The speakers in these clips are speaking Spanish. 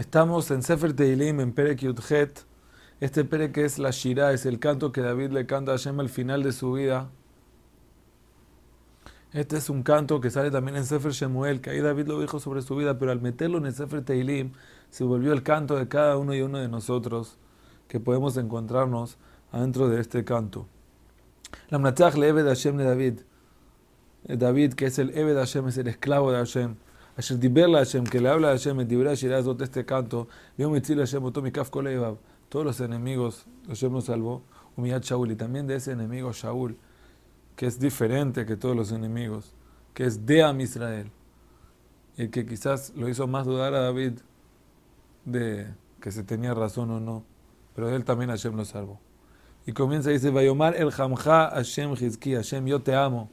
Estamos en Sefer Teilim, en Perek Yudhet. Este Perek es la Shirah, es el canto que David le canta a Hashem al final de su vida. Este es un canto que sale también en Sefer Shemuel, que ahí David lo dijo sobre su vida, pero al meterlo en el Sefer Teilim, se volvió el canto de cada uno y uno de nosotros, que podemos encontrarnos adentro de este canto. La Mnatach le de Hashem de David. Eh, David, que es el Ebed Hashem, es el esclavo de Hashem. Asher Diberla Hashem, que le habla a Hashem, Dibra Shirazot, este canto. Yo me Hashem, Otomi Kaf Todos los enemigos, Hashem nos salvó. Umiyat Shaul, y también de ese enemigo Shaul, que es diferente que todos los enemigos, que es de Am Israel. Y que quizás lo hizo más dudar a David de que se tenía razón o no. Pero él también Hashem lo salvó. Y comienza dice, Vayomar el Hamja Hashem Hizki, Hashem, yo te amo.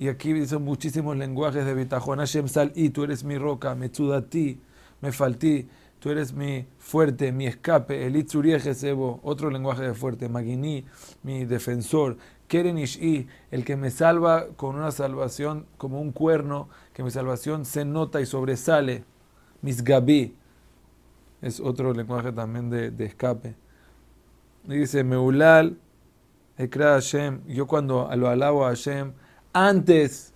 Y aquí dice muchísimos lenguajes de bitajón. Hashem sal y tú eres mi roca, me ti, me faltí, tú eres mi fuerte, mi escape. El Sebo, otro lenguaje de fuerte. Magini, mi defensor. Keren Ishi, el que me salva con una salvación como un cuerno, que mi salvación se nota y sobresale. Mis Gabi, es otro lenguaje también de, de escape. Y dice, Meulal, Ekra Hashem, yo cuando lo alabo a Hashem, antes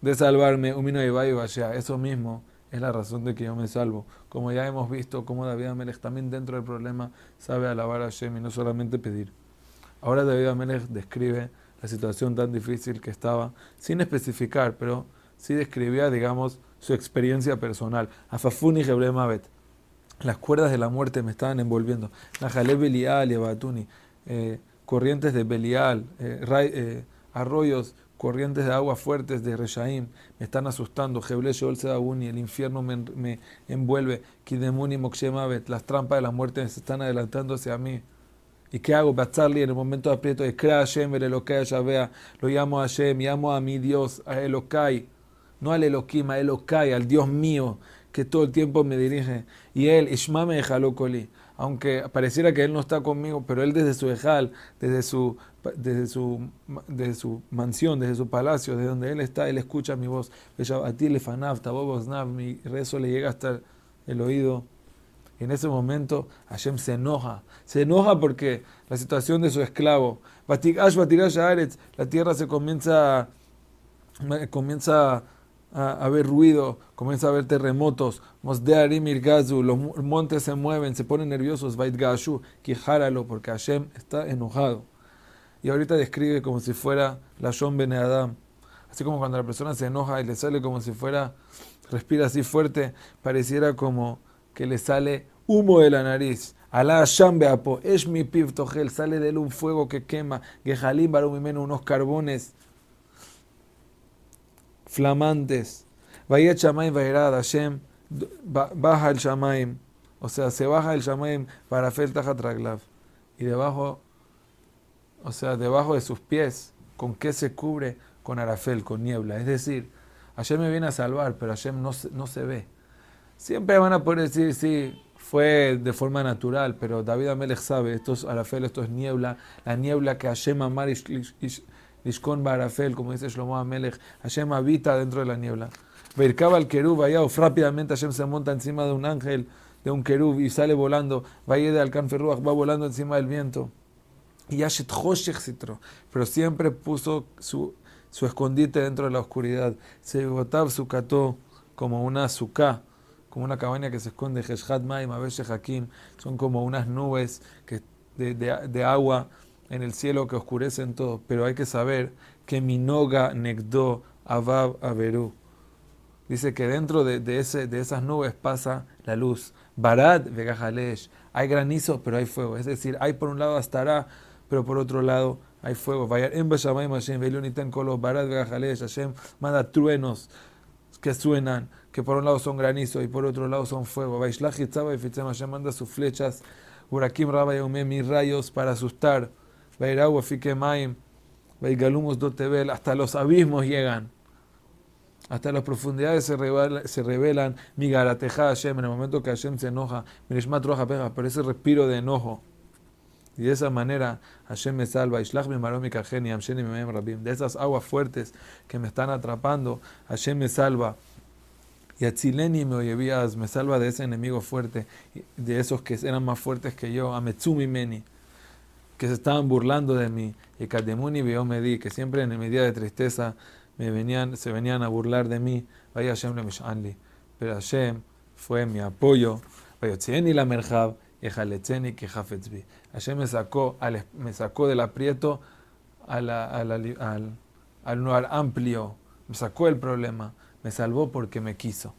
de salvarme, Umino y eso mismo es la razón de que yo me salvo. Como ya hemos visto, como David Amelech también dentro del problema sabe alabar a Hashem y no solamente pedir. Ahora David Amelech describe la situación tan difícil que estaba, sin especificar, pero sí describía, digamos, su experiencia personal. Afafuni Mavet las cuerdas de la muerte me estaban envolviendo. Najaleb Belial y Abatuni, eh, corrientes de Belial, eh, eh, arroyos, corrientes de agua fuertes de Reshaim, me están asustando. Jeble Sheol Sedabuni, el infierno me, me envuelve. Kidemuni Mokshemavet, las trampas de la muerte se están adelantando hacia mí. ¿Y qué hago? Batzarli en el momento de aprieto, Ekra Hashem, el Elokai vea lo llamo a Hashem, llamo a mi Dios, a Elokai, no al Elokim, a Elokai, al Dios mío que todo el tiempo me dirige. Y él, Ishma me aunque pareciera que él no está conmigo, pero él desde su ejal, desde su, desde su, su mansión, desde su palacio, desde donde él está, él escucha mi voz. A ti le mi rezo le llega hasta el oído. Y en ese momento Hashem se enoja. Se enoja porque la situación de su esclavo. la tierra se comienza, comienza a haber ruido, comienza a haber terremotos, los montes se mueven, se ponen nerviosos, Gashu, quijáralo, porque Hashem está enojado. Y ahorita describe como si fuera la Shon Ben Adam. Así como cuando la persona se enoja y le sale como si fuera, respira así fuerte, pareciera como que le sale humo de la nariz. Alá Hashem Beapo, es mi piv sale de él un fuego que quema, Gehalim Barumimeno, unos carbones flamantes. Vaya Shamaim Vairad Hashem, baja el Shamaim, o sea, se baja el Shamaim para Fel. Y debajo, o sea, debajo de sus pies, ¿con qué se cubre? Con Arafel, con niebla. Es decir, Hashem me viene a salvar, pero Hashem no, no se ve. Siempre van a poder decir, sí, fue de forma natural, pero David Amelech sabe, esto es Arafel, esto es niebla, la niebla que Hashem Amar Ishkon Barafel, como dice Shlomo Amelech, Hashem habita dentro de la niebla. Vercaba el querub, rápidamente Hashem se monta encima de un ángel, de un querub, y sale volando. Vaya de Alcanferruach, va volando encima del viento. Y Yashet Citro, pero siempre puso su, su escondite dentro de la oscuridad. Se botab su cató como una azúcar, como una cabaña que se esconde. Heshad Maim, Hakim, son como unas nubes de agua en el cielo que oscurecen todo, pero hay que saber que Minoga Negdo Avab Averú. Dice que dentro de, ese, de esas nubes pasa la luz. Barad Vegajalesh. Hay granizo, pero hay fuego. Es decir, hay por un lado estará, pero por otro lado hay fuego. Barad Vegajalesh. Hashem manda truenos que suenan, que por un lado son granizo y por otro lado son fuego. Hashem manda sus flechas. Urakim mis rayos para asustar hasta los abismos llegan. Hasta las profundidades se, revelan, se revelan mi Hashem, en el momento que Hashem se enoja, ese respiro de enojo. Y de esa manera Hashem me salva. De esas aguas fuertes que me están atrapando, Hashem me salva. Y Atzileni me oyevías, me salva de ese enemigo fuerte, de esos que eran más fuertes que yo, Ametsumi Meni, que se estaban burlando de mí. Y Kademuni vio me di, que siempre en mi día de tristeza se venían a burlar de mí. Vaya Hashem le Pero Hashem fue mi apoyo. Vaya la merjab y que Hashem me sacó, me sacó del aprieto al, al lugar amplio, me sacó el problema, me salvó porque me quiso.